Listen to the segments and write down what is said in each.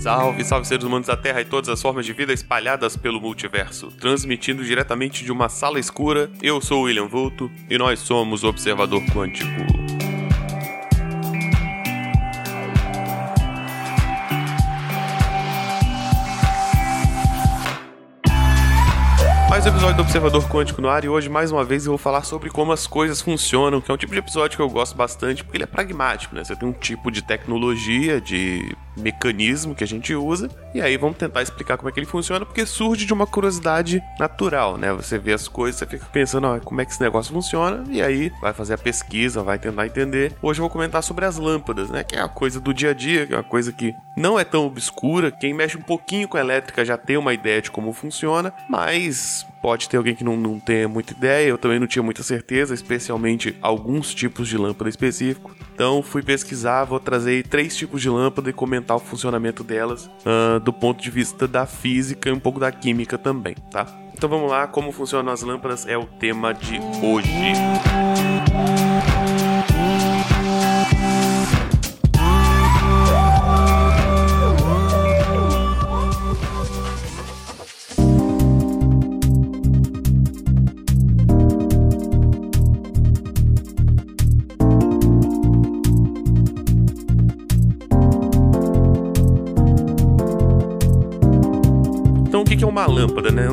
Salve, salve seres humanos da Terra e todas as formas de vida espalhadas pelo multiverso. Transmitindo diretamente de uma sala escura, eu sou William Vulto e nós somos o Observador Quântico. Mais um episódio do Observador Quântico no ar e hoje, mais uma vez, eu vou falar sobre como as coisas funcionam, que é um tipo de episódio que eu gosto bastante porque ele é pragmático, né? Você tem um tipo de tecnologia, de mecanismo que a gente usa, e aí vamos tentar explicar como é que ele funciona, porque surge de uma curiosidade natural, né? Você vê as coisas, você fica pensando, ah, como é que esse negócio funciona, e aí vai fazer a pesquisa, vai tentar entender. Hoje eu vou comentar sobre as lâmpadas, né? Que é a coisa do dia a dia, que é uma coisa que não é tão obscura. Quem mexe um pouquinho com elétrica já tem uma ideia de como funciona, mas pode ter alguém que não, não tenha muita ideia, eu também não tinha muita certeza, especialmente alguns tipos de lâmpada específico. Então fui pesquisar, vou trazer três tipos de lâmpada e comentar o funcionamento delas uh, do ponto de vista da física e um pouco da química também, tá? Então vamos lá, como funcionam as lâmpadas é o tema de hoje. Então,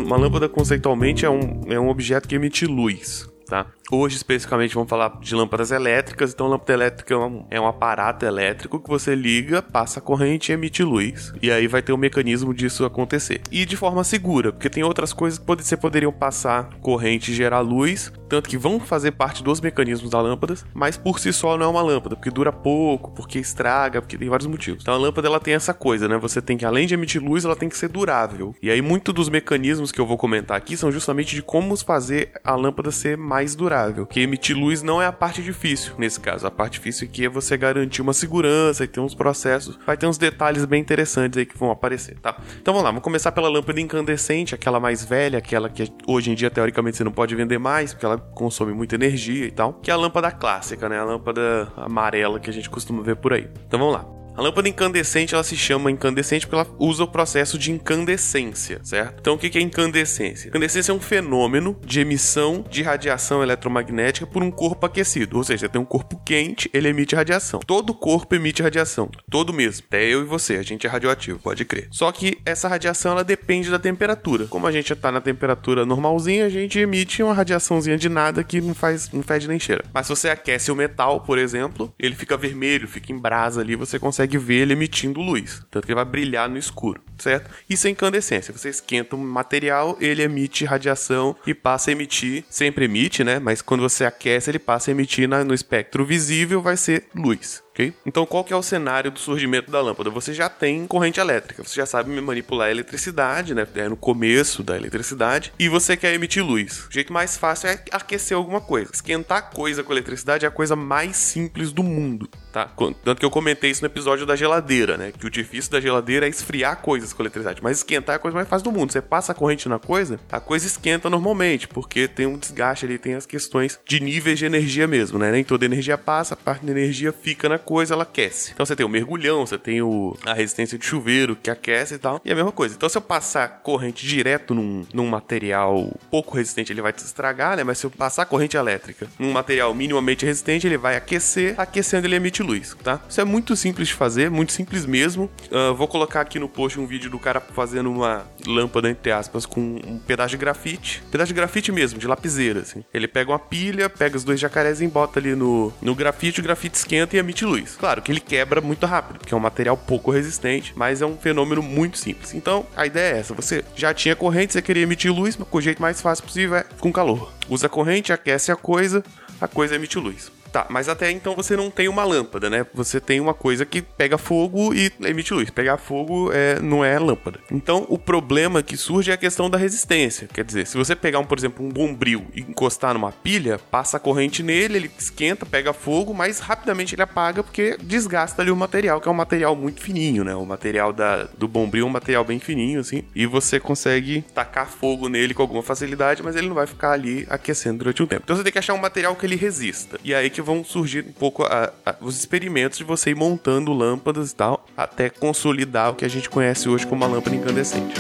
Uma lâmpada, conceitualmente, é um, é um objeto que emite luz, tá? Hoje, especificamente, vamos falar de lâmpadas elétricas. Então, lâmpada elétrica é um, é um aparato elétrico que você liga, passa corrente e emite luz. E aí vai ter um mecanismo disso acontecer. E de forma segura, porque tem outras coisas que pode, você poderiam passar corrente e gerar luz, tanto que vão fazer parte dos mecanismos da lâmpada, mas por si só não é uma lâmpada, porque dura pouco, porque estraga, porque tem vários motivos. Então, a lâmpada ela tem essa coisa, né? Você tem que, além de emitir luz, ela tem que ser durável. E aí, muito dos mecanismos que eu vou comentar aqui são justamente de como fazer a lâmpada ser mais durável que emitir luz não é a parte difícil nesse caso. A parte difícil aqui é você garantir uma segurança e ter uns processos. Vai ter uns detalhes bem interessantes aí que vão aparecer, tá? Então vamos lá, vamos começar pela lâmpada incandescente, aquela mais velha, aquela que hoje em dia teoricamente você não pode vender mais, porque ela consome muita energia e tal, que é a lâmpada clássica, né? A lâmpada amarela que a gente costuma ver por aí. Então vamos lá. A lâmpada incandescente ela se chama incandescente porque ela usa o processo de incandescência, certo? Então o que é incandescência? Incandescência é um fenômeno de emissão de radiação eletromagnética por um corpo aquecido, ou seja, tem um corpo quente, ele emite radiação. Todo corpo emite radiação, todo mesmo. Até eu e você, a gente é radioativo, pode crer. Só que essa radiação ela depende da temperatura. Como a gente está na temperatura normalzinha, a gente emite uma radiaçãozinha de nada que não faz, não fede nem cheira. Mas se você aquece o metal, por exemplo, ele fica vermelho, fica em brasa ali, você consegue consegue ver ele emitindo luz. Tanto que ele vai brilhar no escuro, certo? Isso é incandescência. Você esquenta um material, ele emite radiação e passa a emitir. Sempre emite, né? Mas quando você aquece, ele passa a emitir na, no espectro visível, vai ser luz. Okay? Então, qual que é o cenário do surgimento da lâmpada? Você já tem corrente elétrica, você já sabe manipular a eletricidade, né? É no começo da eletricidade, e você quer emitir luz. O jeito mais fácil é aquecer alguma coisa. Esquentar coisa com eletricidade é a coisa mais simples do mundo, tá? Tanto que eu comentei isso no episódio da geladeira, né? Que o difícil da geladeira é esfriar coisas com eletricidade, mas esquentar é a coisa mais fácil do mundo. Você passa a corrente na coisa, a coisa esquenta normalmente, porque tem um desgaste ali, tem as questões de níveis de energia mesmo, né? Nem toda energia passa, parte da energia fica na coisa, ela aquece. Então você tem o mergulhão, você tem o, a resistência de chuveiro que aquece e tal. E a mesma coisa. Então se eu passar corrente direto num, num material pouco resistente, ele vai se estragar, né? Mas se eu passar corrente elétrica num material minimamente resistente, ele vai aquecer. Aquecendo, ele emite luz, tá? Isso é muito simples de fazer, muito simples mesmo. Uh, vou colocar aqui no post um vídeo do cara fazendo uma lâmpada, entre aspas, com um pedaço de grafite. Pedaço de grafite mesmo, de lapiseira, assim. Ele pega uma pilha, pega os dois jacarés e bota ali no, no grafite, o grafite esquenta e emite luz luz. Claro que ele quebra muito rápido, porque é um material pouco resistente, mas é um fenômeno muito simples. Então, a ideia é essa: você já tinha corrente, você queria emitir luz, mas o jeito mais fácil possível é com calor. Usa a corrente, aquece a coisa, a coisa emite luz. Tá, mas até então você não tem uma lâmpada, né? Você tem uma coisa que pega fogo e emite luz. Pegar fogo é, não é lâmpada. Então o problema que surge é a questão da resistência. Quer dizer, se você pegar, um, por exemplo, um bombril e encostar numa pilha, passa a corrente nele, ele esquenta, pega fogo, mas rapidamente ele apaga porque desgasta ali o material, que é um material muito fininho, né? O material da, do bombril é um material bem fininho, assim. E você consegue tacar fogo nele com alguma facilidade, mas ele não vai ficar ali aquecendo durante um tempo. Então você tem que achar um material que ele resista. E aí que vão surgir um pouco a, a, os experimentos de você ir montando lâmpadas e tal, até consolidar o que a gente conhece hoje como uma lâmpada incandescente.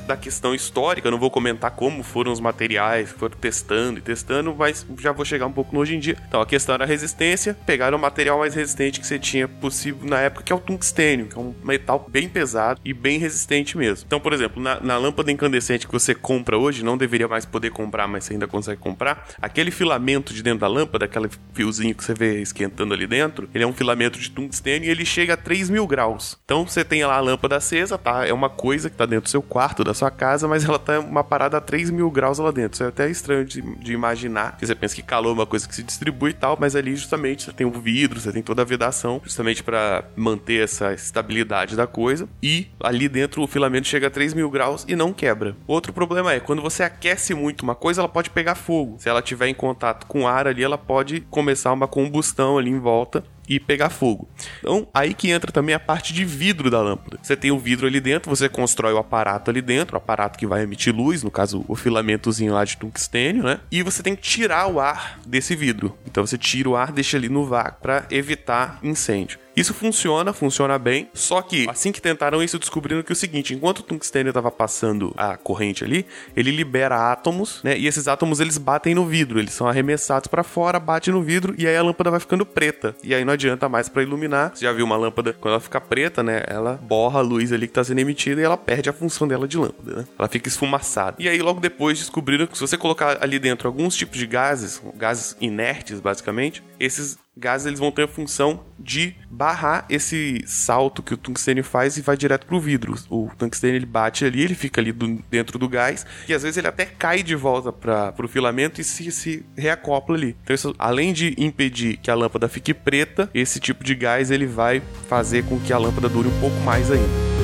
Da, questão histórica, não vou comentar como foram os materiais, foram testando e testando, mas já vou chegar um pouco no hoje em dia. Então, a questão era a resistência, pegaram o material mais resistente que você tinha possível na época, que é o tungstênio, que é um metal bem pesado e bem resistente mesmo. Então, por exemplo, na, na lâmpada incandescente que você compra hoje, não deveria mais poder comprar, mas você ainda consegue comprar, aquele filamento de dentro da lâmpada, aquele fiozinho que você vê esquentando ali dentro, ele é um filamento de tungstênio e ele chega a 3 mil graus. Então, você tem lá a lâmpada acesa, tá? É uma coisa que tá dentro do seu quarto da sua casa, mas ela tá uma parada a 3 mil graus lá dentro. Isso é até estranho de, de imaginar, porque você pensa que calor é uma coisa que se distribui e tal, mas ali justamente você tem o vidro, você tem toda a vedação, justamente para manter essa estabilidade da coisa. E ali dentro o filamento chega a 3 mil graus e não quebra. Outro problema é, quando você aquece muito uma coisa, ela pode pegar fogo. Se ela tiver em contato com ar ali, ela pode começar uma combustão ali em volta e pegar fogo. Então, aí que entra também a parte de vidro da lâmpada. Você tem o vidro ali dentro, você constrói o aparato ali dentro, o aparato que vai emitir luz, no caso o filamentozinho lá de tungstênio, né? E você tem que tirar o ar desse vidro. Então você tira o ar, deixa ali no vácuo para evitar incêndio. Isso funciona, funciona bem, só que assim que tentaram isso, descobriram que é o seguinte, enquanto o tungstênio estava passando a corrente ali, ele libera átomos, né? E esses átomos eles batem no vidro, eles são arremessados para fora, bate no vidro e aí a lâmpada vai ficando preta. E aí não adianta mais para iluminar. Você já viu uma lâmpada quando ela fica preta, né? Ela borra a luz ali que está sendo emitida e ela perde a função dela de lâmpada, né? Ela fica esfumaçada. E aí logo depois descobriram que se você colocar ali dentro alguns tipos de gases, gases inertes basicamente, esses gases eles vão ter a função de barrar esse salto que o tungstênio faz e vai direto pro vidro. O tungstênio ele bate ali, ele fica ali do, dentro do gás e às vezes ele até cai de volta para pro filamento e se, se reacopla ali. Então isso, além de impedir que a lâmpada fique preta, esse tipo de gás ele vai fazer com que a lâmpada dure um pouco mais ainda.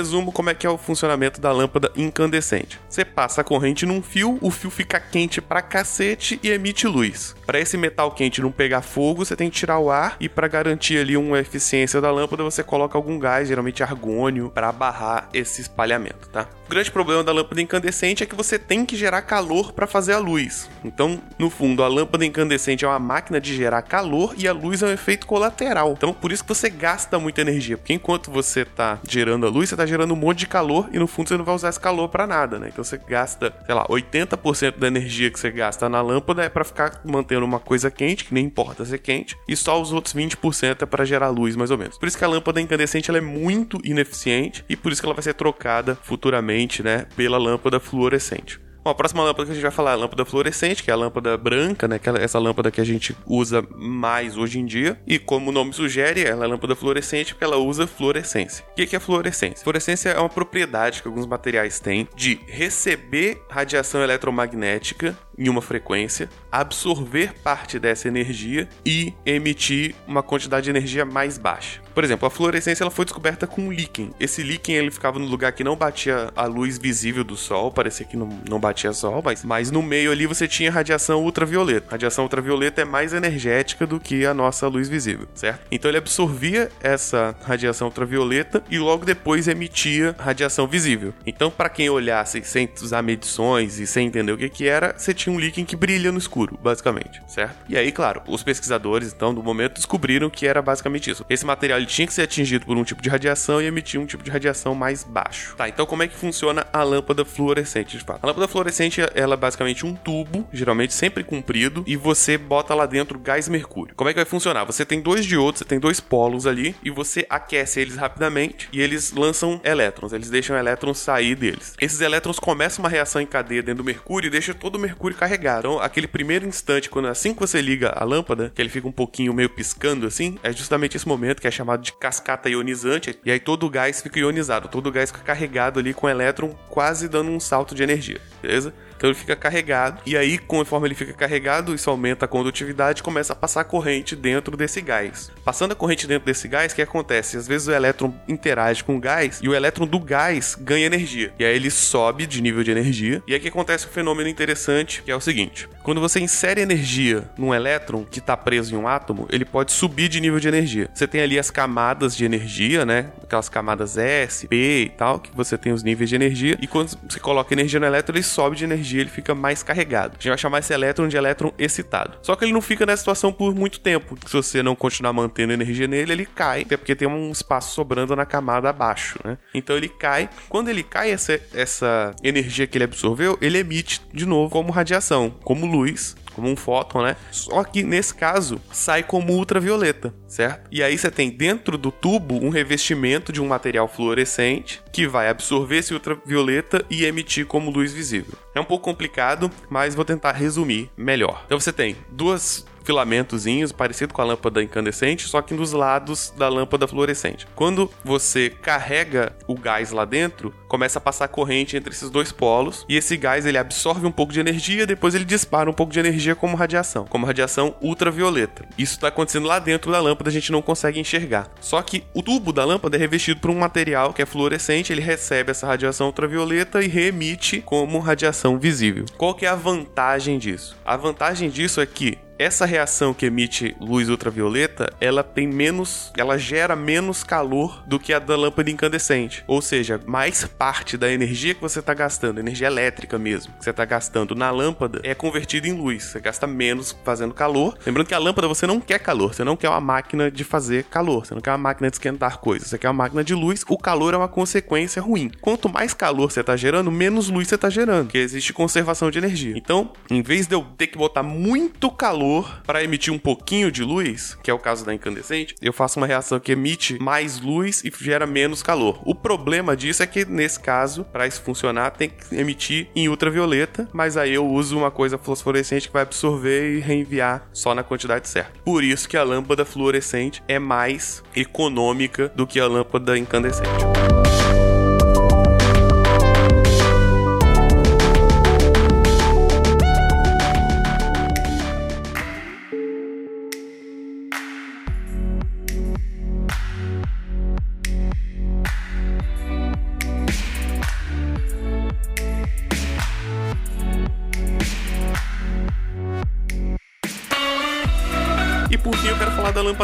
Resumo, como é que é o funcionamento da lâmpada incandescente? Você passa a corrente num fio, o fio fica quente pra cacete e emite luz. Para esse metal quente não pegar fogo, você tem que tirar o ar e para garantir ali uma eficiência da lâmpada, você coloca algum gás, geralmente argônio, para barrar esse espalhamento, tá? O grande problema da lâmpada incandescente é que você tem que gerar calor para fazer a luz. Então, no fundo, a lâmpada incandescente é uma máquina de gerar calor e a luz é um efeito colateral. Então, por isso que você gasta muita energia, porque enquanto você tá gerando a luz, você tá gerando um monte de calor e no fundo você não vai usar esse calor para nada, né? Então você gasta, sei lá, 80% da energia que você gasta na lâmpada é para ficar mantendo uma coisa quente, que nem importa ser quente, e só os outros 20% é para gerar luz, mais ou menos. Por isso que a lâmpada incandescente ela é muito ineficiente e por isso que ela vai ser trocada futuramente né, pela lâmpada fluorescente. Bom, a próxima lâmpada que a gente vai falar é a lâmpada fluorescente, que é a lâmpada branca, né? Que é essa lâmpada que a gente usa mais hoje em dia. E como o nome sugere, ela é lâmpada fluorescente porque ela usa fluorescência. O que é fluorescência? Fluorescência é uma propriedade que alguns materiais têm de receber radiação eletromagnética em uma frequência, absorver parte dessa energia e emitir uma quantidade de energia mais baixa. Por exemplo, a fluorescência ela foi descoberta com líquen. Esse líquen ele ficava no lugar que não batia a luz visível do sol, parecia que não, não batia sol, mas, mas no meio ali você tinha radiação ultravioleta. A radiação ultravioleta é mais energética do que a nossa luz visível, certo? Então ele absorvia essa radiação ultravioleta e logo depois emitia radiação visível. Então, para quem olhasse sem usar medições e sem entender o que, que era, você tinha um líquen que brilha no escuro, basicamente, certo? E aí, claro, os pesquisadores, então, do momento, descobriram que era basicamente isso. Esse material ele tinha que ser atingido por um tipo de radiação e emitir um tipo de radiação mais baixo. Tá, então como é que funciona a lâmpada fluorescente, de fato? A lâmpada fluorescente, ela é basicamente um tubo, geralmente sempre comprido, e você bota lá dentro gás mercúrio. Como é que vai funcionar? Você tem dois diodos, você tem dois polos ali, e você aquece eles rapidamente, e eles lançam elétrons, eles deixam elétrons sair deles. Esses elétrons começam uma reação em cadeia dentro do mercúrio e deixa todo o mercúrio carregado. Então, aquele primeiro instante, quando assim que você liga a lâmpada, que ele fica um pouquinho meio piscando assim, é justamente esse momento que é chamado de cascata ionizante, e aí todo o gás fica ionizado, todo o gás fica carregado ali com o elétron quase dando um salto de energia, beleza? Então ele fica carregado, e aí, conforme ele fica carregado, isso aumenta a condutividade e começa a passar corrente dentro desse gás. Passando a corrente dentro desse gás, o que acontece? Às vezes o elétron interage com o gás e o elétron do gás ganha energia. E aí ele sobe de nível de energia. E aí que acontece um fenômeno interessante, que é o seguinte: quando você insere energia num elétron que está preso em um átomo, ele pode subir de nível de energia. Você tem ali as camadas de energia, né? Aquelas camadas S, P e tal, que você tem os níveis de energia. E quando você coloca energia no elétron, ele sobe de energia ele fica mais carregado. A gente vai chamar esse elétron de elétron excitado. Só que ele não fica nessa situação por muito tempo. Se você não continuar mantendo energia nele, ele cai, até porque tem um espaço sobrando na camada abaixo, né? Então ele cai. Quando ele cai, essa, essa energia que ele absorveu, ele emite de novo como radiação, como luz, como um fóton, né? Só que nesse caso sai como ultravioleta, certo? E aí você tem dentro do tubo um revestimento de um material fluorescente que vai absorver esse ultravioleta e emitir como luz visível. É um pouco complicado, mas vou tentar resumir melhor. Então você tem duas filamentozinhos, parecido com a lâmpada incandescente, só que nos lados da lâmpada fluorescente. Quando você carrega o gás lá dentro, começa a passar corrente entre esses dois polos e esse gás ele absorve um pouco de energia, depois ele dispara um pouco de energia como radiação, como radiação ultravioleta. Isso está acontecendo lá dentro da lâmpada, a gente não consegue enxergar. Só que o tubo da lâmpada é revestido por um material que é fluorescente, ele recebe essa radiação ultravioleta e reemite como radiação visível. Qual que é a vantagem disso? A vantagem disso é que essa reação que emite luz ultravioleta, ela tem menos, ela gera menos calor do que a da lâmpada incandescente. Ou seja, mais parte da energia que você está gastando, energia elétrica mesmo, que você está gastando na lâmpada, é convertida em luz. Você gasta menos fazendo calor. Lembrando que a lâmpada você não quer calor, você não quer uma máquina de fazer calor, você não quer uma máquina de esquentar coisas, você quer uma máquina de luz. O calor é uma consequência ruim. Quanto mais calor você está gerando, menos luz você está gerando, porque existe conservação de energia. Então, em vez de eu ter que botar muito calor calor para emitir um pouquinho de luz, que é o caso da incandescente, eu faço uma reação que emite mais luz e gera menos calor. O problema disso é que nesse caso, para isso funcionar, tem que emitir em ultravioleta, mas aí eu uso uma coisa fluorescente que vai absorver e reenviar só na quantidade certa. Por isso que a lâmpada fluorescente é mais econômica do que a lâmpada incandescente.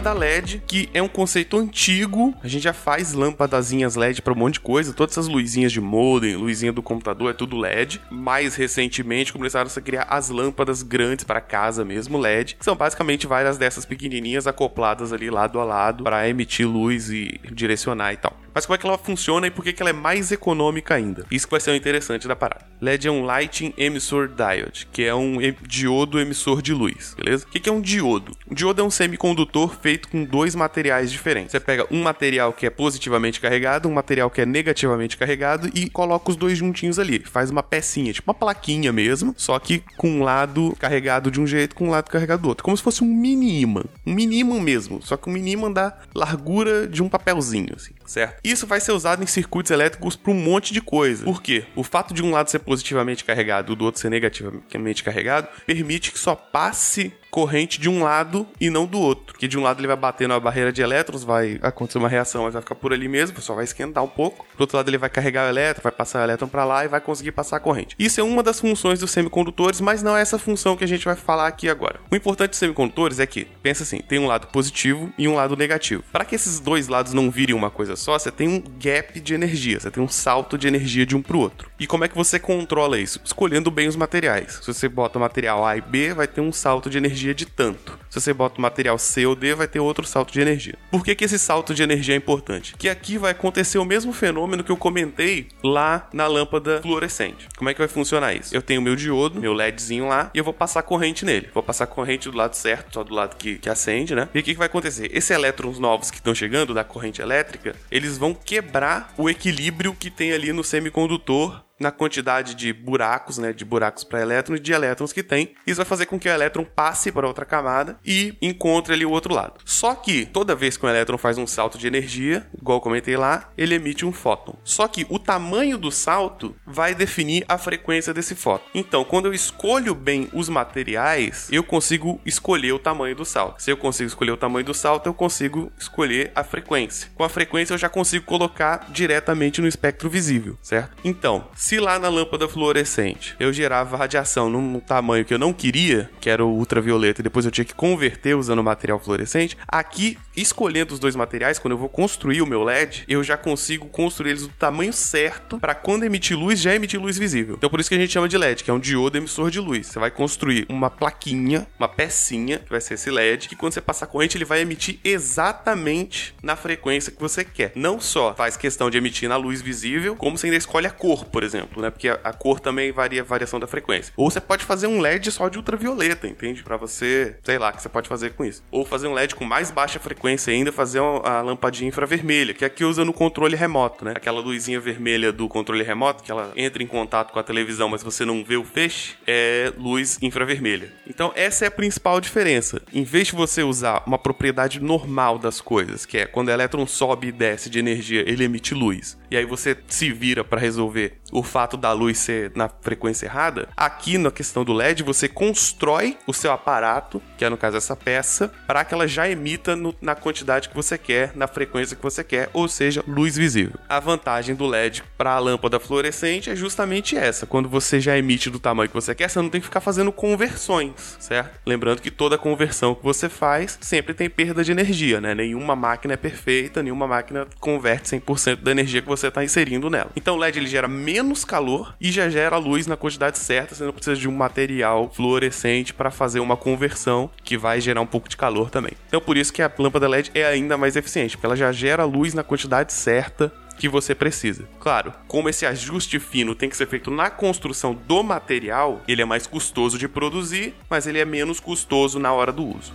Lâmpada LED, que é um conceito antigo. A gente já faz lâmpadazinhas LED para um monte de coisa. Todas essas luzinhas de modem, luzinha do computador, é tudo LED. Mais recentemente começaram a criar as lâmpadas grandes para casa mesmo, LED, que são basicamente várias dessas pequenininhas acopladas ali lado a lado para emitir luz e direcionar e tal. Mas como é que ela funciona e por que, ela é mais econômica ainda? Isso que vai ser o interessante da parada. LED é um Lighting Emissor Diode, que é um diodo emissor de luz, beleza? O que, que é um diodo? Um diodo é um semicondutor feito com dois materiais diferentes. Você pega um material que é positivamente carregado, um material que é negativamente carregado e coloca os dois juntinhos ali. Faz uma pecinha, tipo uma plaquinha mesmo, só que com um lado carregado de um jeito, com um lado carregado do outro. Como se fosse um mini imã. Um mini imã mesmo, só que um mini imã da largura de um papelzinho, assim, certo? Isso vai ser usado em circuitos elétricos para um monte de coisa. Por quê? O fato de um lado ser positivamente carregado e do outro ser negativamente carregado permite que só passe corrente de um lado e não do outro. Porque de um lado ele vai bater na barreira de elétrons, vai acontecer uma reação, mas vai ficar por ali mesmo, só vai esquentar um pouco. Do outro lado ele vai carregar o elétron, vai passar o elétron para lá e vai conseguir passar a corrente. Isso é uma das funções dos semicondutores, mas não é essa função que a gente vai falar aqui agora. O importante dos semicondutores é que, pensa assim, tem um lado positivo e um lado negativo. Para que esses dois lados não virem uma coisa só, você tem um gap de energia, você tem um salto de energia de um para o outro. E como é que você controla isso? Escolhendo bem os materiais. Se você bota material A e B, vai ter um salto de energia de tanto. Se você bota o material C ou D, vai ter outro salto de energia. Por que, que esse salto de energia é importante? Que aqui vai acontecer o mesmo fenômeno que eu comentei lá na lâmpada fluorescente. Como é que vai funcionar isso? Eu tenho meu diodo, meu LEDzinho lá, e eu vou passar corrente nele. Vou passar corrente do lado certo, só do lado que, que acende, né? E o que, que vai acontecer? Esses elétrons novos que estão chegando da corrente elétrica, eles vão quebrar o equilíbrio que tem ali no semicondutor na quantidade de buracos, né, de buracos para elétrons e de elétrons que tem. Isso vai fazer com que o elétron passe para outra camada e encontre ali o outro lado. Só que toda vez que o elétron faz um salto de energia, igual eu comentei lá, ele emite um fóton. Só que o tamanho do salto vai definir a frequência desse fóton. Então, quando eu escolho bem os materiais, eu consigo escolher o tamanho do salto. Se eu consigo escolher o tamanho do salto, eu consigo escolher a frequência. Com a frequência eu já consigo colocar diretamente no espectro visível, certo? Então, se lá na lâmpada fluorescente eu gerava radiação num tamanho que eu não queria, que era o ultravioleta, e depois eu tinha que converter usando material fluorescente, aqui, escolhendo os dois materiais, quando eu vou construir o meu LED, eu já consigo construir eles do tamanho certo para quando emitir luz, já emitir luz visível. Então por isso que a gente chama de LED, que é um diodo emissor de luz. Você vai construir uma plaquinha, uma pecinha, que vai ser esse LED, que quando você passar corrente, ele vai emitir exatamente na frequência que você quer. Não só faz questão de emitir na luz visível, como você ainda escolhe a cor, por exemplo exemplo, né? Porque a, a, cor também varia a variação da frequência. Ou você pode fazer um LED só de ultravioleta, entende? Para você, sei lá, que você pode fazer com isso. Ou fazer um LED com mais baixa frequência ainda, fazer a lampadinha infravermelha, que é que usa no controle remoto, né? Aquela luzinha vermelha do controle remoto, que ela entra em contato com a televisão, mas você não vê o feixe, é luz infravermelha. Então, essa é a principal diferença. Em vez de você usar uma propriedade normal das coisas, que é quando o elétron sobe e desce de energia, ele emite luz. E aí você se vira para resolver o fato da luz ser na frequência errada, aqui na questão do LED você constrói o seu aparato, que é no caso essa peça, para que ela já emita no, na quantidade que você quer, na frequência que você quer, ou seja, luz visível. A vantagem do LED para a lâmpada fluorescente é justamente essa: quando você já emite do tamanho que você quer, você não tem que ficar fazendo conversões, certo? Lembrando que toda conversão que você faz sempre tem perda de energia, né? Nenhuma máquina é perfeita, nenhuma máquina converte 100% da energia que você está inserindo nela. Então o LED ele gera menos calor e já gera luz na quantidade certa, você não precisa de um material fluorescente para fazer uma conversão que vai gerar um pouco de calor também. Então por isso que a lâmpada LED é ainda mais eficiente, porque ela já gera luz na quantidade certa que você precisa. Claro, como esse ajuste fino tem que ser feito na construção do material, ele é mais custoso de produzir, mas ele é menos custoso na hora do uso.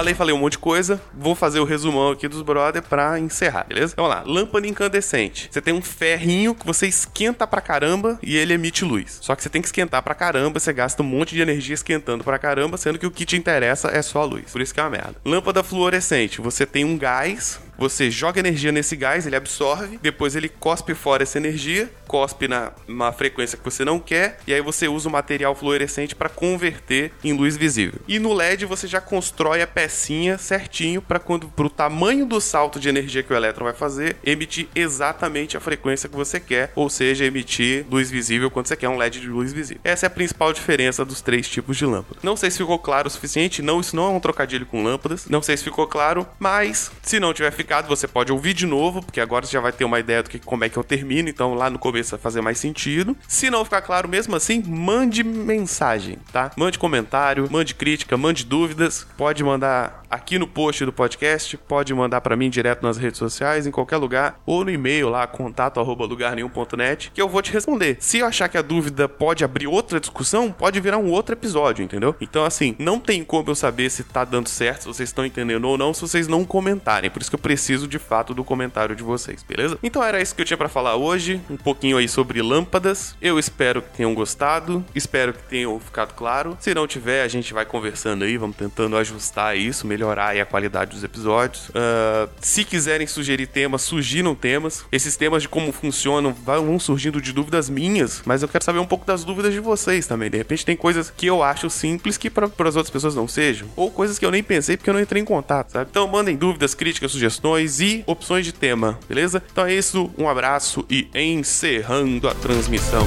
Falei, falei um monte de coisa. Vou fazer o resumão aqui dos brother pra encerrar, beleza? Vamos lá. Lâmpada incandescente. Você tem um ferrinho que você esquenta pra caramba e ele emite luz. Só que você tem que esquentar pra caramba, você gasta um monte de energia esquentando pra caramba, sendo que o que te interessa é só a luz. Por isso que é uma merda. Lâmpada fluorescente. Você tem um gás você joga energia nesse gás, ele absorve, depois ele cospe fora essa energia, cospe na uma frequência que você não quer, e aí você usa o material fluorescente para converter em luz visível. E no LED você já constrói a pecinha certinho para quando pro tamanho do salto de energia que o elétron vai fazer, emitir exatamente a frequência que você quer, ou seja, emitir luz visível quando você quer um LED de luz visível. Essa é a principal diferença dos três tipos de lâmpada. Não sei se ficou claro o suficiente, não, isso não é um trocadilho com lâmpadas, não sei se ficou claro, mas se não tiver ficado você pode ouvir de novo, porque agora você já vai ter uma ideia do que como é que eu termino, então lá no começo vai fazer mais sentido. Se não ficar claro mesmo assim, mande mensagem, tá? Mande comentário, mande crítica, mande dúvidas, pode mandar aqui no post do podcast, pode mandar para mim direto nas redes sociais, em qualquer lugar, ou no e-mail lá, contato arroba lugarnenhum.net, que eu vou te responder. Se eu achar que a dúvida pode abrir outra discussão, pode virar um outro episódio, entendeu? Então, assim, não tem como eu saber se tá dando certo, se vocês estão entendendo ou não, se vocês não comentarem. Por isso que eu preciso de fato do comentário de vocês, beleza? Então era isso que eu tinha para falar hoje, um pouquinho aí sobre lâmpadas. Eu espero que tenham gostado, espero que tenham ficado claro. Se não tiver, a gente vai conversando aí, vamos tentando ajustar isso, melhorar a qualidade dos episódios. Uh, se quiserem sugerir temas, sugiram temas. Esses temas de como funcionam vão surgindo de dúvidas minhas, mas eu quero saber um pouco das dúvidas de vocês também. De repente tem coisas que eu acho simples que para as outras pessoas não sejam, ou coisas que eu nem pensei porque eu não entrei em contato, sabe? Então mandem dúvidas, críticas, sugestões e opções de tema, beleza? Então é isso, um abraço e encerrando a transmissão.